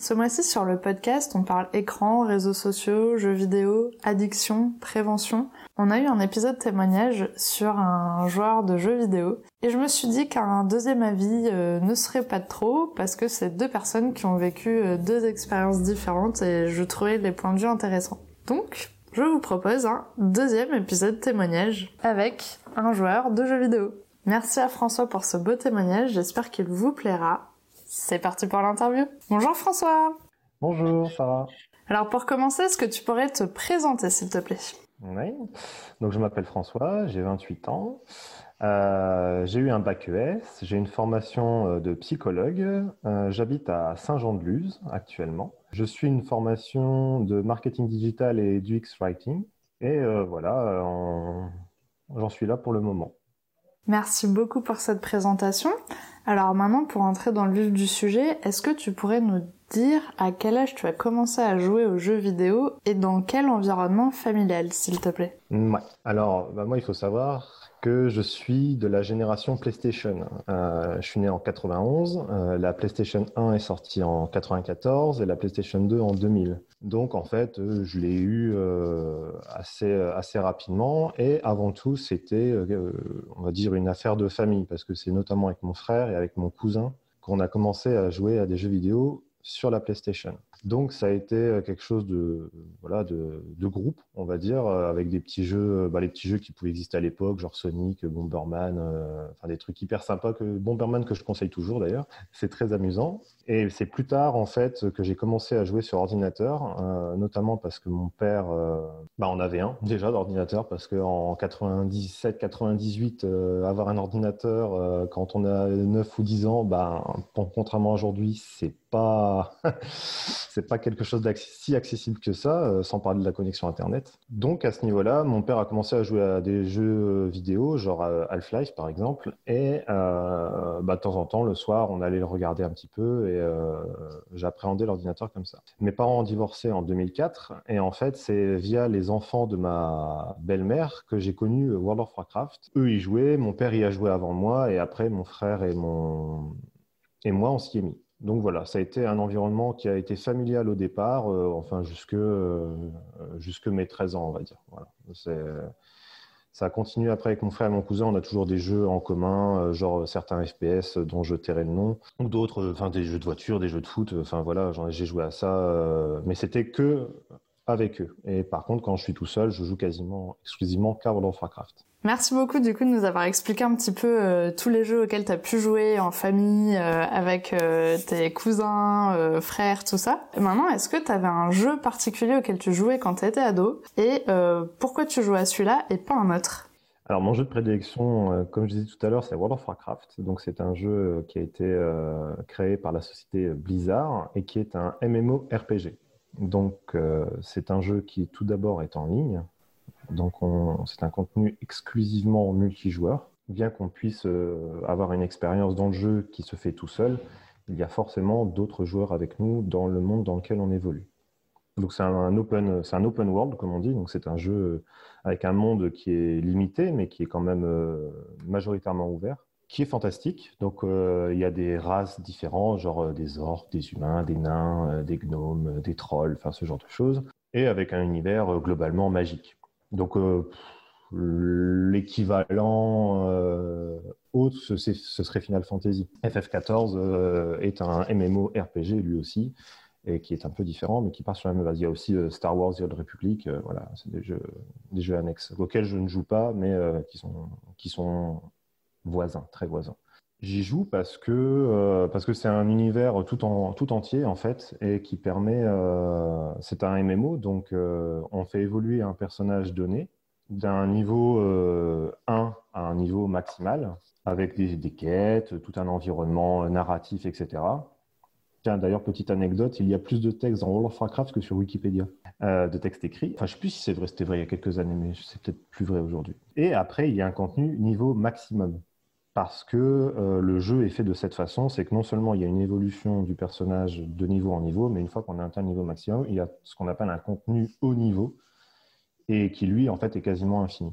Ce mois-ci sur le podcast, on parle écran, réseaux sociaux, jeux vidéo, addiction, prévention. On a eu un épisode témoignage sur un joueur de jeux vidéo et je me suis dit qu'un deuxième avis euh, ne serait pas trop parce que c'est deux personnes qui ont vécu euh, deux expériences différentes et je trouvais les points de vue intéressants. Donc, je vous propose un deuxième épisode témoignage avec un joueur de jeux vidéo. Merci à François pour ce beau témoignage, j'espère qu'il vous plaira. C'est parti pour l'interview. Bonjour François. Bonjour Sarah. Alors pour commencer, est-ce que tu pourrais te présenter s'il te plaît? Oui. Donc je m'appelle François, j'ai 28 ans. Euh, j'ai eu un bac ES, j'ai une formation euh, de psychologue. Euh, j'habite à Saint-Jean-de-Luz actuellement. Je suis une formation de marketing digital et du X-Writing. Et voilà, j'en suis là pour le moment. Merci beaucoup pour cette présentation. Alors maintenant, pour entrer dans le vif du sujet, est-ce que tu pourrais nous dire à quel âge tu as commencé à jouer aux jeux vidéo et dans quel environnement familial, s'il te plaît? Ouais. Alors, bah, moi, il faut savoir que je suis de la génération PlayStation. Euh, je suis né en 91, euh, la PlayStation 1 est sortie en 94 et la PlayStation 2 en 2000. Donc en fait, euh, je l'ai eu assez assez rapidement et avant tout, c'était on va dire une affaire de famille parce que c'est notamment avec mon frère et avec mon cousin qu'on a commencé à jouer à des jeux vidéo sur la PlayStation. Donc ça a été euh, quelque chose de voilà de, de groupe, on va dire, euh, avec des petits jeux, euh, bah, les petits jeux qui pouvaient exister à l'époque, genre Sonic, Bomberman, enfin des trucs hyper sympas que Bomberman que je conseille toujours d'ailleurs. C'est très amusant. Et c'est plus tard en fait que j'ai commencé à jouer sur ordinateur, notamment parce que mon père, bah en avait un déjà d'ordinateur parce qu'en 97-98 avoir un ordinateur quand on a 9 ou 10 ans, bah contrairement à aujourd'hui, c'est pas c'est pas quelque chose si accessible que ça, euh, sans parler de la connexion Internet. Donc à ce niveau-là, mon père a commencé à jouer à des jeux vidéo, genre euh, Half-Life par exemple, et euh, bah, de temps en temps, le soir, on allait le regarder un petit peu, et euh, j'appréhendais l'ordinateur comme ça. Mes parents ont divorcé en 2004, et en fait, c'est via les enfants de ma belle-mère que j'ai connu World of Warcraft. Eux, y jouaient, mon père y a joué avant moi, et après, mon frère et mon et moi, on s'y est mis. Donc voilà, ça a été un environnement qui a été familial au départ, euh, enfin jusque, euh, jusque mes 13 ans, on va dire. Voilà. Ça a continué après avec mon frère et mon cousin. On a toujours des jeux en commun, euh, genre certains FPS dont je tairai le nom, ou d'autres, enfin des jeux de voiture, des jeux de foot. Enfin voilà, j'ai joué à ça, mais c'était que avec eux. Et par contre, quand je suis tout seul, je joue quasiment exclusivement qu'à World of Warcraft. Merci beaucoup du coup de nous avoir expliqué un petit peu euh, tous les jeux auxquels tu as pu jouer en famille, euh, avec euh, tes cousins, frères, tout ça. Et maintenant, est-ce que tu avais un jeu particulier auquel tu jouais quand tu étais ado? Et pourquoi tu jouais à celui-là et pas un autre? Alors mon jeu de prédilection, comme je disais tout à l'heure, c'est World of Warcraft. Donc c'est un jeu qui a été créé par la société Blizzard et qui est un MMORPG. Donc c'est un jeu qui tout d'abord est en ligne, donc c'est un contenu exclusivement multijoueur. Bien qu'on puisse euh, avoir une expérience dans le jeu qui se fait tout seul, il y a forcément d'autres joueurs avec nous dans le monde dans lequel on évolue. Donc c'est un open, un open world comme on dit. Donc c'est un jeu avec un monde qui est limité, mais qui est quand même euh, majoritairement ouvert, qui est fantastique. Donc euh, il y a des races différentes, genre des orques, des humains, des nains, des gnomes, des trolls, enfin ce genre de choses, et avec un univers globalement magique. Donc euh, l'équivalent euh, autre, ce, serait Final Fantasy. FF14 euh, est un MMO RPG lui aussi, et qui est un peu différent, mais qui part sur la même base. Il y a aussi Star Wars The Old Republic, voilà, c'est des jeux, annexes auxquels je ne joue pas, mais qui sont voisins, très voisins. J'y joue parce que parce que c'est un univers tout en tout entier en fait et qui permet c'est un MMO donc on fait évoluer un personnage donné d'un niveau 1 à un niveau maximal avec des, des, quêtes, tout un environnement narratif etc. Tiens, d'ailleurs, petite anecdote, il y a plus de textes dans World of Warcraft que sur Wikipédia, euh, de textes écrits. Enfin, je ne sais plus si c'est vrai, c'était vrai il y a quelques années, mais c'est peut-être plus vrai aujourd'hui. Et après, il y a un contenu niveau maximum. Parce que euh, le jeu est fait de cette façon, c'est que non seulement il y a une évolution du personnage de niveau en niveau, mais une fois qu'on a atteint le niveau maximum, il y a ce qu'on appelle un contenu haut niveau, et qui lui, en fait, est quasiment infini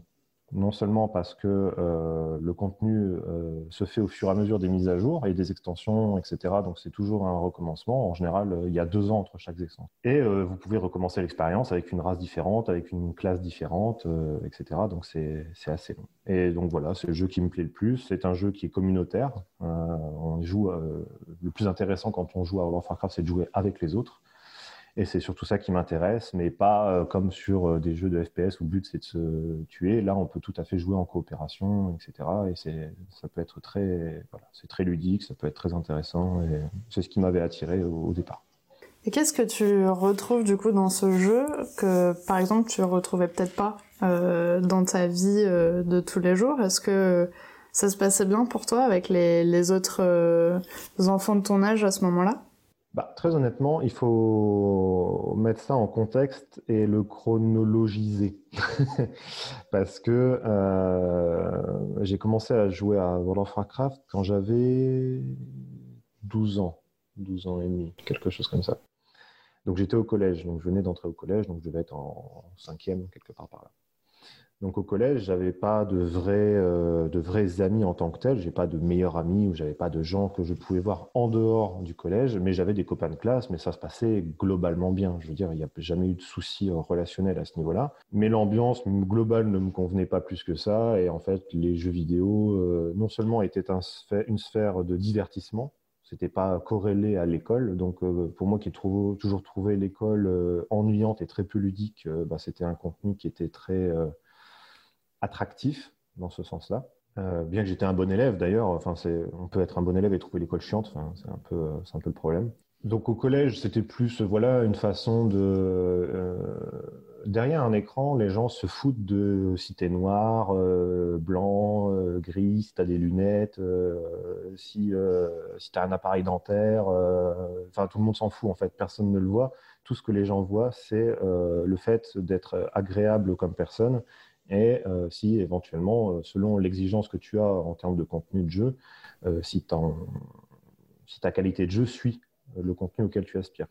non seulement parce que euh, le contenu euh, se fait au fur et à mesure des mises à jour et des extensions, etc. Donc c'est toujours un recommencement. En général, euh, il y a deux ans entre chaque extension. Et vous pouvez recommencer l'expérience avec une race différente, avec une classe différente, etc. Donc c'est assez long. Et donc voilà, c'est le jeu qui me plaît le plus. C'est un jeu qui est communautaire. on joue le plus intéressant quand on joue à World of Warcraft, c'est de jouer avec les autres. Et c'est surtout ça qui m'intéresse, mais pas euh, comme sur euh, des jeux de FPS où le but c'est de se tuer. Là, on peut tout à fait jouer en coopération, etc. Et c'est, ça peut être très, voilà, c'est très ludique, ça peut être très intéressant. Et c'est ce qui m'avait attiré au, départ. Et qu'est-ce que tu retrouves du coup dans ce jeu que, par exemple, tu retrouvais peut-être pas euh, dans ta vie de tous les jours? Est-ce que ça se passait bien pour toi avec les, les autres enfants de ton âge à ce moment-là? Bah, très honnêtement, il faut mettre ça en contexte et le chronologiser. Parce que euh, j'ai commencé à jouer à World of Warcraft quand j'avais 12 ans, 12 ans et demi, quelque chose comme ça. Donc j'étais au collège, donc je venais d'entrer au collège, donc je devais être en cinquième, quelque part par là. Donc au collège, j'avais pas de vrais, euh, de vrais amis en tant que tel. J'ai pas de meilleurs amis ou j'avais pas de gens que je pouvais voir en dehors du collège. Mais j'avais des copains de classe, mais ça se passait globalement bien. Je veux dire, il n'y a jamais eu de soucis euh, relationnels à ce niveau-là. Mais l'ambiance globale ne me convenait pas plus que ça. Et en fait, les jeux vidéo, euh, non seulement étaient une sphère de divertissement, c'était pas corrélé à l'école. Donc, pour moi qui ai toujours trouvé l'école ennuyante et très peu ludique, bah, c'était un contenu qui était très attractif dans ce sens-là. Euh, bien que j'étais un bon élève d'ailleurs, enfin, on peut être un bon élève et trouver l'école chiante, enfin, c'est un, peu, un peu le problème. Donc au collège, c'était plus voilà une façon de euh, derrière un écran, les gens se foutent de si t'es noir, euh, blanc, gris, si t'as des lunettes, si si t'as un appareil dentaire, enfin tout le monde s'en fout en fait, personne ne le voit. Tout ce que les gens voient, c'est le fait d'être agréable comme personne et euh, si éventuellement, euh, selon l'exigence que tu as en termes de contenu de jeu, euh, si, ta qualité de jeu suit le contenu auquel tu aspires.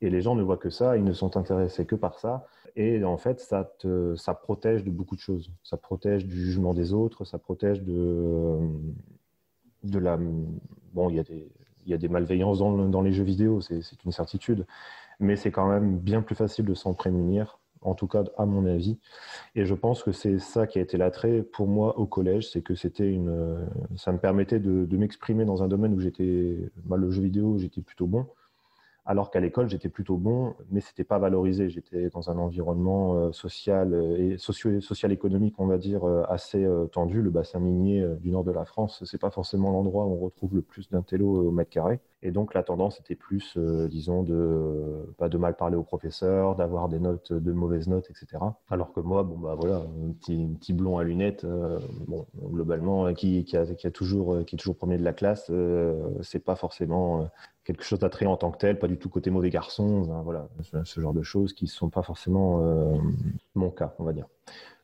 Et les gens ne voient que ça, ils ne sont intéressés que par ça. Et en fait, ça, te, ça protège de beaucoup de choses. Ça protège du jugement des autres, ça protège de, de la... Bon, il y a des, y a des malveillances dans, dans les jeux vidéo, c'est une certitude. Mais c'est quand même bien plus facile de s'en prémunir en tout cas à mon avis. Et je pense que c'est ça qui a été l'attrait pour moi au collège, c'est que c'était une, ça me permettait de, m'exprimer dans un domaine où j'étais, bah, le jeu vidéo, j'étais plutôt bon, alors qu'à l'école j'étais plutôt bon, mais c'était pas valorisé. J'étais dans un environnement euh, social et socio économique, on va dire, euh, assez euh, tendu. Le bassin minier du nord de la France, c'est pas forcément l'endroit où on retrouve le plus d'intello au mètre carré. Et donc la tendance était plus, disons, de pas de mal parler aux professeurs, d'avoir des notes, de mauvaises notes, etc. Alors que moi, bon bah voilà, un petit, blond à lunettes, bon globalement, qui, a, toujours, qui est toujours premier de la classe, c'est pas forcément quelque chose d'attrayant en tant que tel, pas du tout côté mauvais garçon, voilà, ce genre de choses qui sont pas forcément euh, mon cas, on va dire.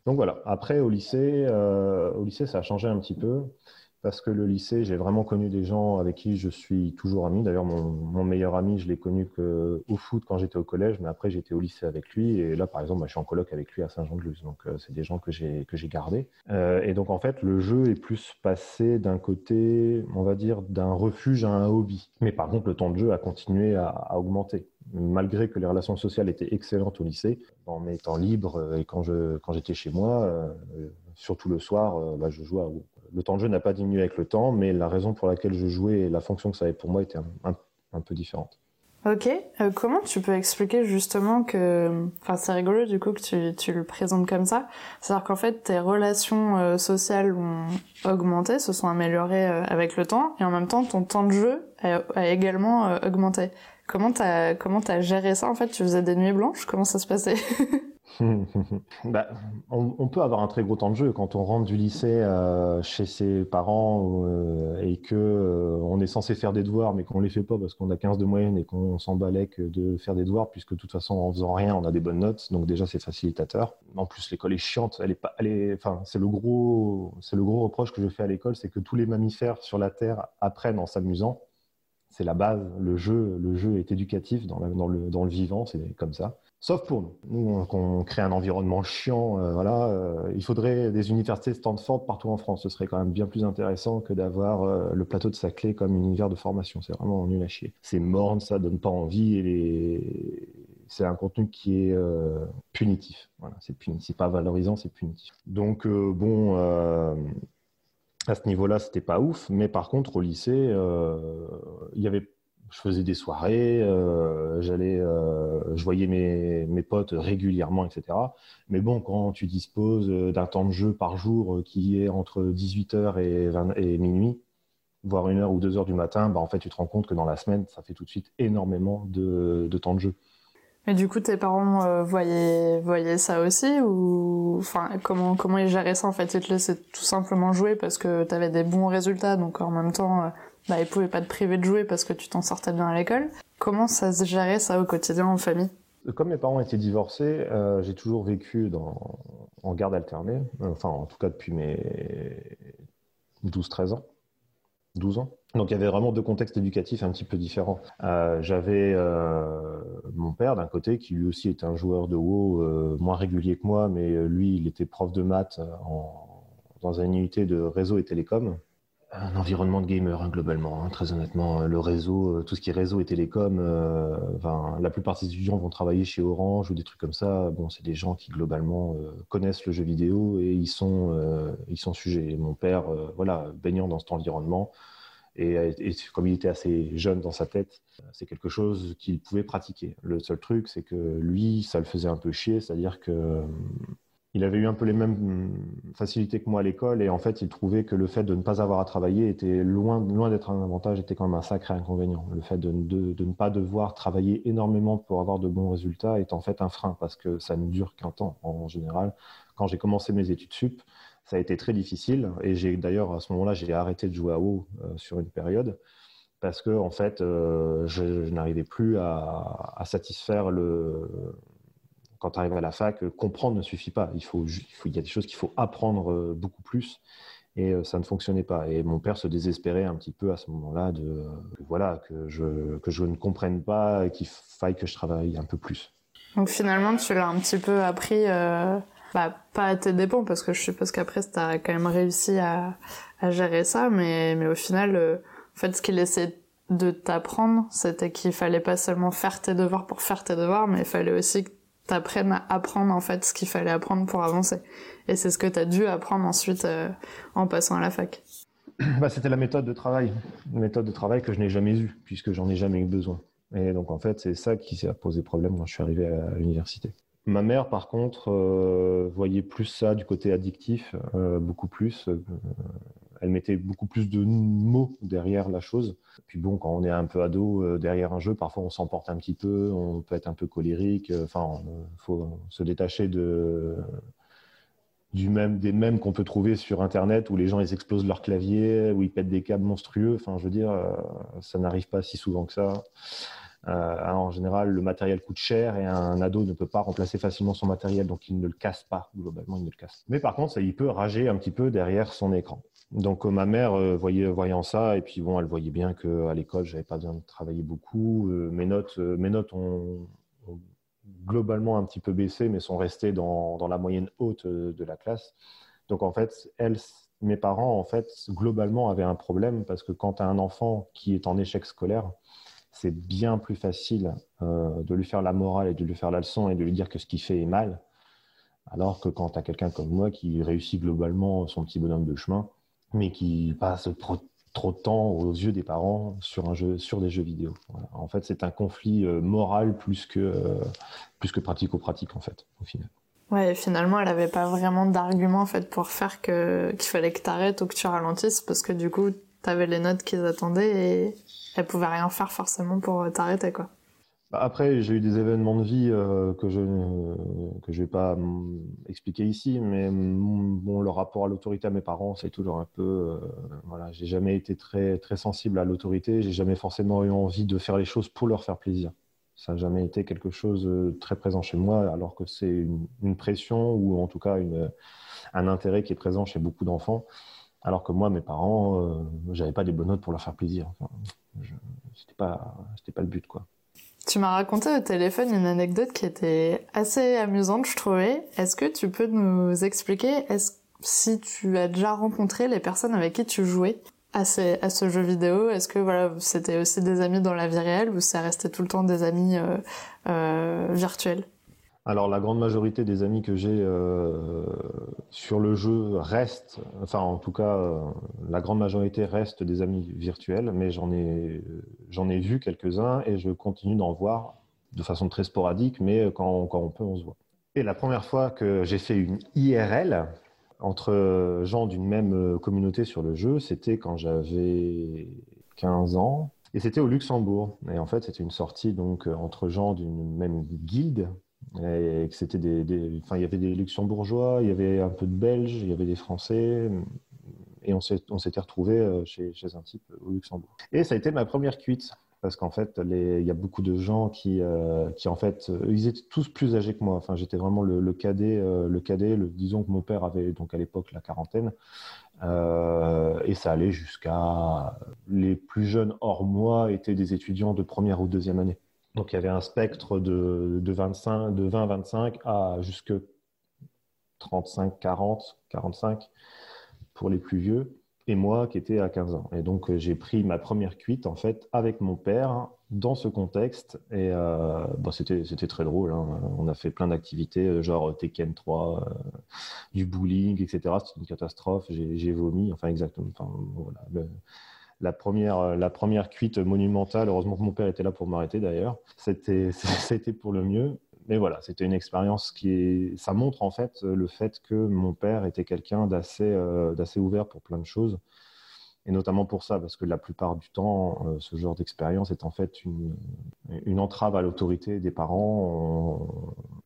Donc voilà, après au lycée, euh, au lycée ça a changé un petit peu parce que le lycée, j'ai vraiment connu des gens avec qui je suis toujours ami. D'ailleurs, mon, meilleur ami, je l'ai connu que au foot quand j'étais au collège, mais après j'étais au lycée avec lui. Et là, par exemple, je suis en coloc avec lui à Saint-Jean-de-Luz. Donc, euh, c'est des gens que j'ai gardés. Euh, et donc, en fait, le jeu est plus passé d'un côté, on va dire, d'un refuge à un hobby. Mais par contre, le temps de jeu a continué à, augmenter malgré que les relations sociales étaient excellentes au lycée, dans mes temps libres euh, et quand j'étais chez moi, surtout le soir, bah, je jouais le temps de jeu n'a pas diminué avec le temps, mais la raison pour laquelle je jouais et la fonction que ça avait pour moi était un, peu différente. Ok, euh, comment tu peux expliquer justement que, enfin c'est rigolo du coup que tu, le présentes comme ça, c'est-à-dire qu'en fait tes relations euh, sociales ont augmenté, se sont améliorées euh, avec le temps, et en même temps ton temps de jeu a, également augmenté. Comment t'as comment as géré ça en fait? Tu faisais des nuits blanches? Comment ça se passait? bah, on, peut avoir un très gros temps de jeu quand on rentre du lycée euh, chez ses parents euh, et que euh, on est censé faire des devoirs mais qu'on les fait pas parce qu'on a 15 de moyenne et qu'on s'en que de faire des devoirs puisque de toute façon en faisant rien on a des bonnes notes donc déjà c'est facilitateur. En plus l'école est chiante, elle est pas, enfin c'est le gros, c'est le gros reproche que je fais à l'école, c'est que tous les mammifères sur la terre apprennent en s'amusant c'est la base. Le jeu, le jeu est éducatif dans le vivant, c'est comme ça. Sauf pour nous. Nous, on, crée un environnement chiant. Euh, voilà, euh, il faudrait des universités Stanford partout en France. Ce serait quand même bien plus intéressant que d'avoir euh, le plateau de Saclay comme univers de formation. C'est vraiment nul à chier. C'est morne, ça donne pas envie et c'est un contenu qui est punitif. Voilà, c'est pas valorisant, c'est punitif. Donc bon à ce niveau-là, c'était pas ouf. Mais par contre, au lycée, il y avait je faisais des soirées, euh, j'allais, euh, je voyais mes, mes, potes régulièrement, etc. Mais bon, quand tu disposes d'un temps de jeu par jour qui est entre 18h et, et minuit, voire une heure ou deux heures du matin, bah, en fait, tu te rends compte que dans la semaine, ça fait tout de suite énormément de, de temps de jeu. Mais du coup, tes parents euh, voyaient, voyaient ça aussi ou enfin comment comment ils géraient ça en fait? Ils te laissaient tout simplement jouer parce que tu avais des bons résultats, donc en même temps bah, ils pouvaient pas te priver de jouer parce que tu t'en sortais bien à l'école. Comment ça se gérait ça au quotidien en famille? Comme mes parents étaient divorcés, euh, j'ai toujours vécu dans, en garde alternée, enfin en tout cas depuis mes 12-13 ans. 12 ans. Donc il y avait vraiment deux contextes éducatifs un petit peu différents. Euh, j'avais euh, mon père d'un côté qui lui aussi était un joueur de WoW moins régulier que moi, mais lui il était prof de maths dans une unité de réseau et télécom un environnement de gamer hein, globalement. Hein, très honnêtement, euh, le réseau, euh, tout ce qui est réseau et télécom, euh, la plupart des étudiants vont travailler chez Orange ou des trucs comme ça. Bon, c'est des gens qui globalement connaissent le jeu vidéo et ils sont, ils sont sujets. mon père, voilà, baignant dans cet environnement. Et, et, comme il était assez jeune dans sa tête, c'est quelque chose qu'il pouvait pratiquer. Le seul truc, c'est que lui, ça le faisait un peu chier, c'est-à-dire que il avait eu un peu les mêmes mm, facilités que moi à l'école et en fait, il trouvait que le fait de ne pas avoir à travailler était loin, loin d'être un avantage, était quand même un sacré inconvénient. Le fait de, de, ne pas devoir travailler énormément pour avoir de bons résultats est en fait un frein parce que ça ne dure qu'un temps en général. Quand j'ai commencé mes études sup, ça a été très difficile et j'ai d'ailleurs à ce moment-là, j'ai arrêté de jouer à WoW euh, sur une période parce que en fait, euh, je, n'arrivais plus à, à satisfaire le quand tu arrives à la fac, euh, comprendre ne suffit pas. Il, faut, il, y a des choses qu'il faut apprendre euh, beaucoup plus et euh, ça ne fonctionnait pas. Et mon père se désespérait un petit peu à ce moment-là de voilà que je, que je ne comprenne pas et qu'il faille que je travaille un peu plus. Donc finalement, tu l'as un petit peu appris, bah, pas à tes dépens, parce que je suppose qu'après, tu as quand même réussi à, à, gérer ça, mais, mais au final, en fait, ce qu'il essaie de t'apprendre, c'était qu'il fallait pas seulement faire tes devoirs pour faire tes devoirs, mais il fallait aussi que t'apprennes à apprendre en fait ce qu'il fallait apprendre pour avancer. Et c'est ce que t'as dû apprendre ensuite euh, en passant à la fac. Bah, c'était la méthode de travail, une méthode de travail que je n'ai jamais eue puisque j'en ai jamais eu besoin. Et donc en fait, c'est ça qui s'est posé problème quand je suis arrivé à l'université. Ma mère, par contre, euh, voyait plus ça du côté addictif, euh, beaucoup plus elle mettait beaucoup plus de mots derrière la chose. Puis bon, quand on est un peu ado euh, derrière un jeu, parfois on s'emporte un petit peu, on peut être un peu colérique. Euh, enfin, il faut se détacher de du même des mêmes qu'on peut trouver sur internet où les gens ils explosent leur clavier, où ils pètent des câbles monstrueux. Enfin, je veux dire, euh, ça n'arrive pas si souvent que ça. en général, le matériel coûte cher et un ado ne peut pas remplacer facilement son matériel, donc il ne le casse pas. Globalement, il ne le casse. Mais par contre, il peut rager un petit peu derrière son écran. Donc euh, ma mère euh, voyait, voyant ça et puis bon, elle voyait bien que à l'école j'avais pas besoin de travailler beaucoup. Euh, mes notes, mes notes ont, globalement un petit peu baissé, mais sont restées dans, dans la moyenne haute de la classe. Donc en fait, elle, mes parents en fait globalement avaient un problème parce que quand tu as un enfant qui est en échec scolaire, c'est bien plus facile de lui faire la morale et de lui faire la leçon et de lui dire que ce qu'il fait est mal. Alors que quand tu as quelqu'un comme moi qui réussit globalement son petit bonhomme de chemin, mais qui passe trop, de temps aux yeux des parents sur, un jeu, sur des jeux vidéo. En fait, c'est un conflit euh, moral plus que, euh, plus que pratico-pratique, en fait, au final. Ouais, finalement, elle n'avait pas vraiment d'argument en fait pour faire qu'il fallait que tu arrêtes ou que tu ralentisses parce que du coup, tu avais les notes qu'ils attendaient et elle pouvait rien faire forcément pour t'arrêter quoi. Après, j'ai eu des événements de vie euh, que je ne que vais pas mm, expliquer ici, mais bon, le rapport à l'autorité à mes parents, c'est toujours un peu, euh, voilà, j'ai jamais été très très sensible à l'autorité, j'ai jamais forcément eu envie de faire les choses pour leur faire plaisir. Ça n'a jamais été quelque chose de euh, très présent chez moi, alors que c'est une, pression ou en tout cas une, un intérêt qui est présent chez beaucoup d'enfants. Alors que moi, mes parents, euh, j'avais pas des bonnes notes pour leur faire plaisir. Enfin, c'était pas, pas le but, quoi. Tu m'as raconté au téléphone une anecdote qui était assez amusante, je trouvais. Est-ce que tu peux nous expliquer est-ce, si tu as déjà rencontré les personnes avec qui tu jouais à, ce jeu vidéo Est-ce que voilà, c'était aussi des amis dans la vie réelle ou ça restait tout le temps des amis euh, euh, virtuels? Alors la grande majorité des amis que j'ai euh, sur le jeu restent, enfin en tout cas euh, la grande majorité reste des amis virtuels, mais j'en ai j'en ai vu quelques-uns et je continue d'en voir de façon très sporadique, mais quand, quand on peut on se voit. Et la première fois que j'ai fait une IRL entre gens d'une même communauté sur le jeu, c'était quand j'avais 15 ans. Et c'était au Luxembourg. Et en fait, c'était une sortie donc entre gens d'une même guilde et que c'était des, enfin, il y avait des luxembourgeois, il y avait un peu de belges, il y avait des français, et on s'était retrouvés euh, chez, chez, un type au Luxembourg. Et ça a été ma première cuite, parce qu'en fait, il y a beaucoup de gens qui, euh, qui en fait, ils étaient tous plus âgés que moi. Enfin, j'étais vraiment le, cadet, euh, le cadet. Le, disons que mon père avait donc à l'époque la quarantaine, et ça allait jusqu'à les plus jeunes hors moi étaient des étudiants de première ou deuxième année. Donc il y avait un spectre de, de 25, de 20 25 à jusque 35, 40, 45 pour les plus vieux, et moi qui étais à 15 ans. Et donc euh, j'ai pris ma première cuite en fait avec mon père dans ce contexte, et euh, c'était très drôle. Hein. On a fait plein d'activités, euh, genre Tekken 3, euh, du bowling, etc. C'était une catastrophe. J'ai vomi, enfin exactement. Enfin, voilà. La première, euh, la première cuite monumentale. Heureusement que mon père était là pour m'arrêter d'ailleurs. C'était, pour le mieux. Mais voilà, c'était une expérience qui ça montre en fait le fait que mon père était quelqu'un d'assez, euh, d'assez ouvert pour plein de choses. Et notamment pour ça, parce que la plupart du temps, euh, ce genre d'expérience est en fait une, une entrave à l'autorité des parents.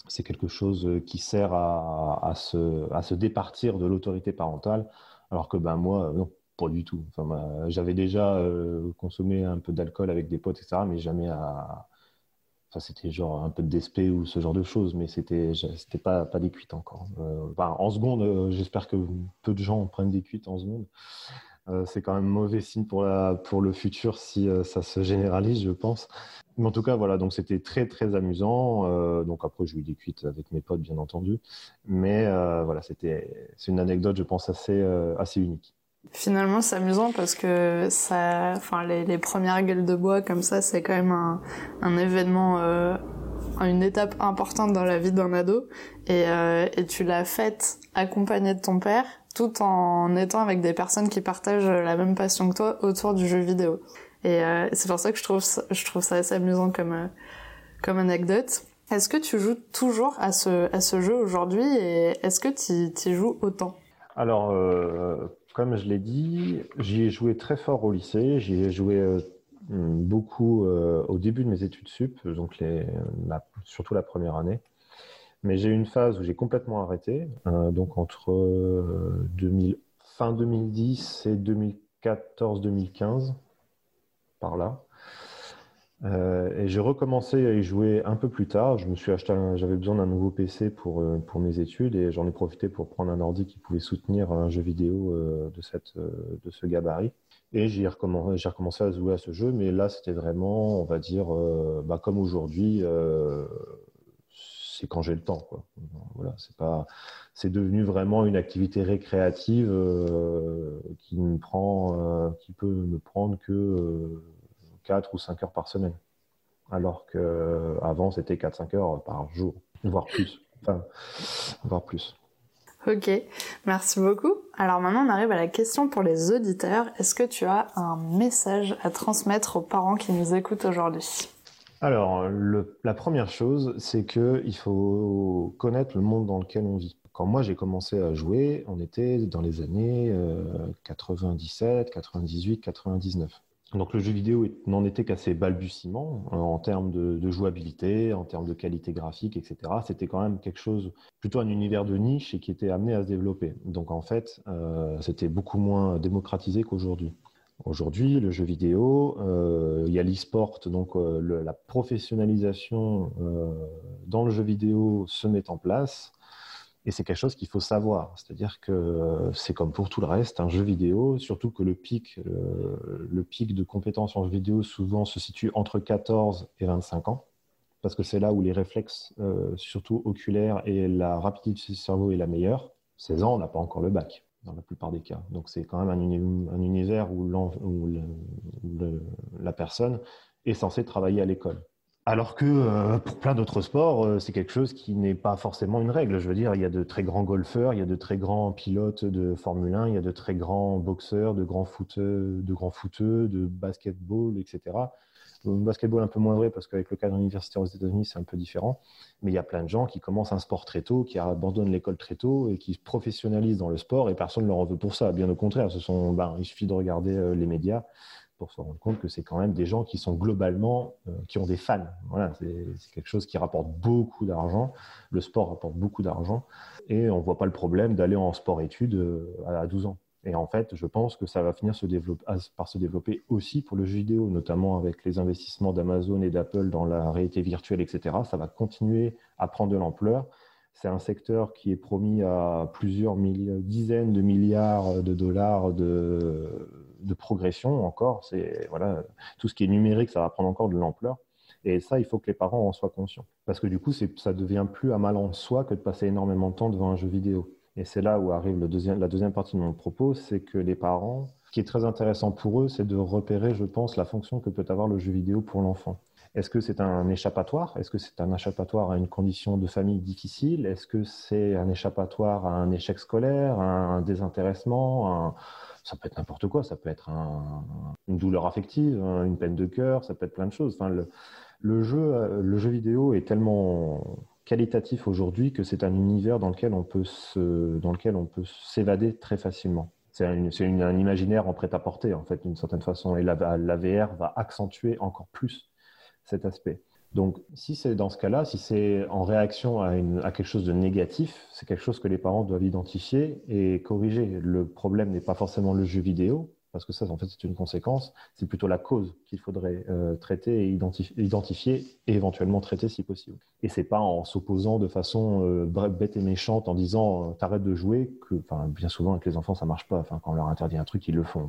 C'est quelque chose qui sert à, à, se, à se départir de l'autorité parentale, alors que ben moi, non, pas du tout. Enfin, bah, j'avais déjà euh, consommé un peu d'alcool avec des potes, etc., mais jamais à. Enfin, c'était genre un peu de DSP ou ce genre de choses, mais c'était c'était pas pas des cuites encore. Euh, enfin, en seconde, euh, j'espère que peu de gens prennent des cuites en seconde. c'est quand même mauvais signe pour la pour le futur si ça se généralise, je pense. Mais en tout cas, voilà, donc c'était très très amusant. donc après, j'ai eu des cuites avec mes potes, bien entendu. Mais voilà, c'était c'est une anecdote, je pense, assez assez unique. Finalement, c'est amusant parce que ça, enfin, les, les, premières gueules de bois comme ça, c'est quand même un, un événement, euh, une étape importante dans la vie d'un ado. Et, euh, et tu l'as faite accompagnée de ton père, tout en étant avec des personnes qui partagent la même passion que toi autour du jeu vidéo. Et euh, c'est pour ça que je trouve, ça, je trouve ça assez amusant comme, comme anecdote. Est-ce que tu joues toujours à ce, à ce jeu aujourd'hui et est-ce que tu y joues autant? Alors, euh, comme je l'ai dit, j'y ai joué très fort au lycée. J'y ai joué euh, beaucoup euh, au début de mes études sup, donc surtout la première année. Mais j'ai eu une phase où j'ai complètement arrêté, euh, donc entre 2000, fin 2010 et 2014-2015, par là. Euh, et j'ai recommencé à y jouer un peu plus tard. Je me suis acheté, j'avais besoin d'un nouveau PC pour euh, pour mes études et j'en ai profité pour prendre un ordi qui pouvait soutenir un jeu vidéo euh, de cette de ce gabarit. Et j'ai recommencé, recommencé à jouer à ce jeu, mais là c'était vraiment, on va dire, bah, comme aujourd'hui, c'est quand j'ai le temps, quoi. Voilà, c'est pas, c'est devenu vraiment une activité récréative qui me prend, qui peut me prendre que 4 ou 5 heures par semaine. Alors qu'avant, c'était 4-5 heures par jour, voire plus. Enfin, voire plus. Ok, merci beaucoup. Alors maintenant, on arrive à la question pour les auditeurs. Est-ce que tu as un message à transmettre aux parents qui nous écoutent aujourd'hui? Alors, la première chose, c'est qu'il faut connaître le monde dans lequel on vit. Quand moi j'ai commencé à jouer, on était dans les années 97, 98, 99. Donc le jeu vidéo n'en était qu'à ses balbutiements euh, en termes de, jouabilité, en termes de qualité graphique, etc. C'était quand même quelque chose, plutôt un univers de niche et qui était amené à se développer. Donc en fait, euh, c'était beaucoup moins démocratisé qu'aujourd'hui. Aujourd'hui, le jeu vidéo, euh, il y a l'e-sport, donc la professionnalisation dans le jeu vidéo se met en place. Et c'est quelque chose qu'il faut savoir. C'est-à-dire que c'est comme pour tout le reste, un jeu vidéo, surtout que le pic, le, pic de compétences en jeu vidéo souvent se situe entre 14 et 25 ans, parce que c'est là où les réflexes, euh, surtout oculaires, et la rapidité du cerveau est la meilleure. 16 ans, on n'a pas encore le bac dans la plupart des cas. Donc c'est quand même un, univers où, la personne est censée travailler à l'école. Alors que euh, pour plein d'autres sports, euh, c'est quelque chose qui n'est pas forcément une règle. Je veux dire, il y a de très grands golfeurs, il y a de très grands pilotes de Formule 1, il y a de très grands boxeurs, de grands footeux, de grands footeux, de basketball, etc. Le basketball un peu moins vrai parce qu'avec le cadre universitaire aux États-Unis, c'est un peu différent. Mais il y a plein de gens qui commencent un sport très tôt, qui abandonnent l'école très tôt et qui se professionnalisent dans le sport et personne ne leur en veut pour ça. Bien au contraire, ce sont, ben, il suffit de regarder euh, les médias pour se rendre compte que c'est quand même des gens qui sont globalement, euh, qui ont des fans. Voilà, c'est quelque chose qui rapporte beaucoup d'argent. Le sport rapporte beaucoup d'argent et on ne voit pas le problème d'aller en sport-études euh, à 12 ans. Et en fait, je pense que ça va finir par se développer aussi pour le jeu vidéo, notamment avec les investissements d'Amazon et d'Apple dans la réalité virtuelle, etc. Ça va continuer à prendre de l'ampleur. C'est un secteur qui est promis à plusieurs dizaines de milliards de dollars de, de progression encore. C'est voilà, tout ce qui est numérique, ça va prendre encore de l'ampleur. Et ça, il faut que les parents en soient conscients. Parce que du coup, ça devient plus à mal en soi que de passer énormément de temps devant un jeu vidéo. Et c'est là où arrive le deuxième, la deuxième partie de mon propos, c'est que les parents, ce qui est très intéressant pour eux, c'est de repérer, je pense, la fonction que peut avoir le jeu vidéo pour l'enfant. Est-ce que c'est un échappatoire? Est-ce que c'est un échappatoire à une condition de famille difficile? Est-ce que c'est un échappatoire à un échec scolaire, un désintéressement Ça peut être n'importe quoi. Ça peut être une douleur affective, une peine de cœur. Ça peut être plein de choses. Enfin, le, jeu, le jeu vidéo est tellement qualitatif aujourd'hui que c'est un univers dans lequel on peut dans lequel on peut s'évader très facilement. C'est un imaginaire en prêt-à-porter, en fait, d'une certaine façon. Et la, la VR va accentuer encore plus cet aspect. Donc, si c'est dans ce cas-là, si c'est en réaction à, quelque chose de négatif, c'est quelque chose que les parents doivent identifier et corriger. Le problème n'est pas forcément le jeu vidéo, parce que ça, en fait, c'est une conséquence. C'est plutôt la cause qu'il faudrait euh, traiter et identifier, et éventuellement traiter si possible. Et c'est pas en s'opposant de façon euh, bête et méchante en disant euh, t'arrêtes de jouer que, bien souvent avec les enfants ça marche pas. Enfin, quand on leur interdit un truc, ils le font.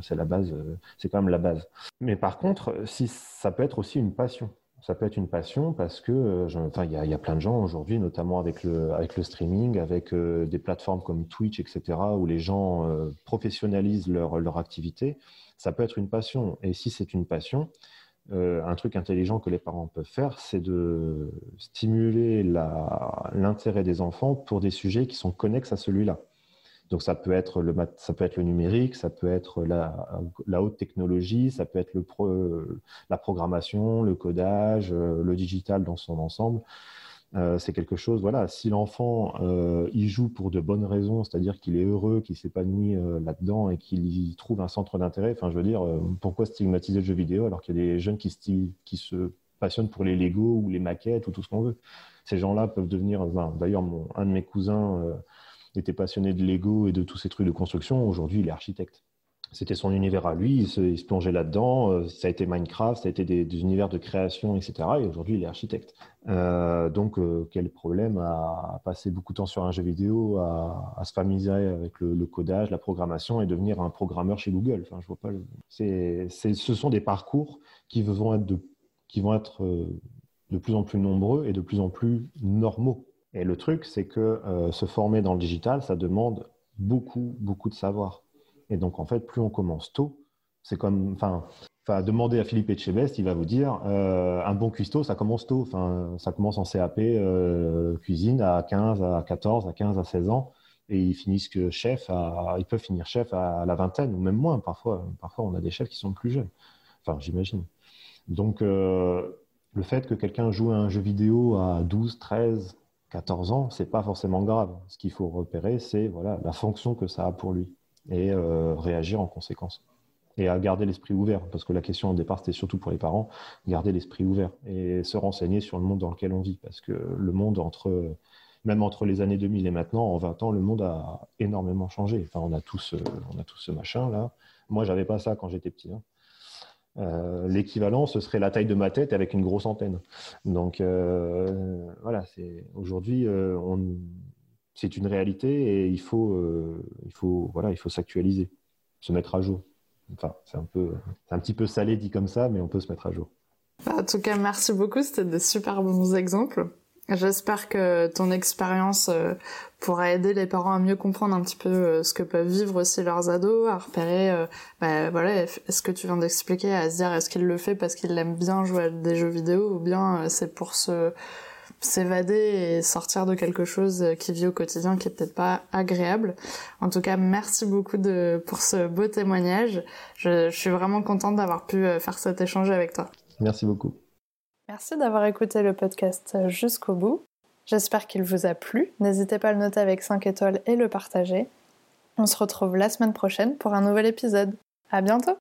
C'est la base, c'est quand même la base. Mais par contre, si ça peut être aussi une passion ça peut être une passion parce que, euh, enfin, il y, a plein de gens aujourd'hui, notamment avec le, avec le streaming, avec euh, des plateformes comme Twitch, etc., où les gens euh, professionnalisent leur, leur activité. Ça peut être une passion. Et si c'est une passion, un truc intelligent que les parents peuvent faire, c'est de stimuler l'intérêt des enfants pour des sujets qui sont connexes à celui-là. Donc ça peut être le ça peut être le numérique, ça peut être la, haute technologie, ça peut être le la programmation, le codage, euh, le digital dans son ensemble. Euh, c'est quelque chose, voilà, si l'enfant euh, y joue pour de bonnes raisons, c'est-à-dire qu'il est heureux, qu'il s'épanouit euh, là-dedans et qu'il y trouve un centre d'intérêt, enfin je veux dire, pourquoi stigmatiser le jeu vidéo alors qu'il y a des jeunes qui, se passionnent pour les Lego ou les maquettes ou tout ce qu'on veut? Ces gens-là peuvent devenir, d'ailleurs, un de mes cousins était passionné de Lego et de tous ces trucs de construction. Aujourd'hui, il est architecte. C'était son univers à lui, il se, plongeait là-dedans. Euh, ça a été Minecraft, ça a été des, univers de création, etc. Et aujourd'hui, il est architecte. Euh, donc, euh, quel problème à, passer beaucoup de temps sur un jeu vidéo, à, se familiariser avec le, codage, la programmation et devenir un programmeur chez Google. Je vois pas. Ce sont des parcours qui vont être de plus en plus nombreux et de plus en plus normaux. Et le truc, c'est que euh, se former dans le digital, ça demande beaucoup, beaucoup de savoir. Et donc, en fait, plus on commence tôt, c'est comme, enfin, enfin, demandez à Philippe Etchebest, il va vous dire, euh, un bon cuistot, ça commence tôt. Enfin, ça commence en CAP euh, cuisine à 15, à 14, à 15, à 16 ans, et ils finissent que chef, ils peuvent finir chef à la vingtaine ou même moins. Parfois, parfois, on a des chefs qui sont plus jeunes. Enfin, j'imagine. Donc, le fait que quelqu'un joue à un jeu vidéo à 12, 13, 14 ans, c'est pas forcément grave. Ce qu'il faut repérer, c'est voilà la fonction que ça a pour lui et euh, réagir en conséquence. et à garder l'esprit ouvert, parce que la question au départ, c'était surtout pour les parents, garder l'esprit ouvert et se renseigner sur le monde dans lequel on vit, parce que le monde entre même entre les années 2000 et maintenant, en 20 ans, le monde a énormément changé. Enfin, on a tous, on a ce machin là. Moi, j'avais pas ça quand j'étais petit. Hein. Euh, l'équivalent, ce serait la taille de ma tête avec une grosse antenne. Donc euh, voilà, aujourd'hui, euh, c'est une réalité et il faut, il faut, voilà, il faut s'actualiser, se mettre à jour. Enfin, c'est un peu, un petit peu salé dit comme ça, mais on peut se mettre à jour. En tout cas, merci beaucoup. C'était de super bons exemples. J'espère que ton expérience euh, pourra aider les parents à mieux comprendre un petit peu euh, ce que peuvent vivre aussi leurs ados, à repérer, euh, bah, voilà, est-ce que tu viens d'expliquer, à se dire est-ce qu'il le fait parce qu'il aime bien jouer à des jeux vidéo ou bien c'est pour se s'évader et sortir de quelque chose qui vit au quotidien qui est peut-être pas agréable. En tout cas, merci beaucoup de pour ce beau témoignage. Je, je suis vraiment contente d'avoir pu faire cet échange avec toi. Merci beaucoup. Merci d'avoir écouté le podcast jusqu'au bout. J'espère qu'il vous a plu. N'hésitez pas à le noter avec 5 étoiles et le partager. On se retrouve la semaine prochaine pour un nouvel épisode. À bientôt!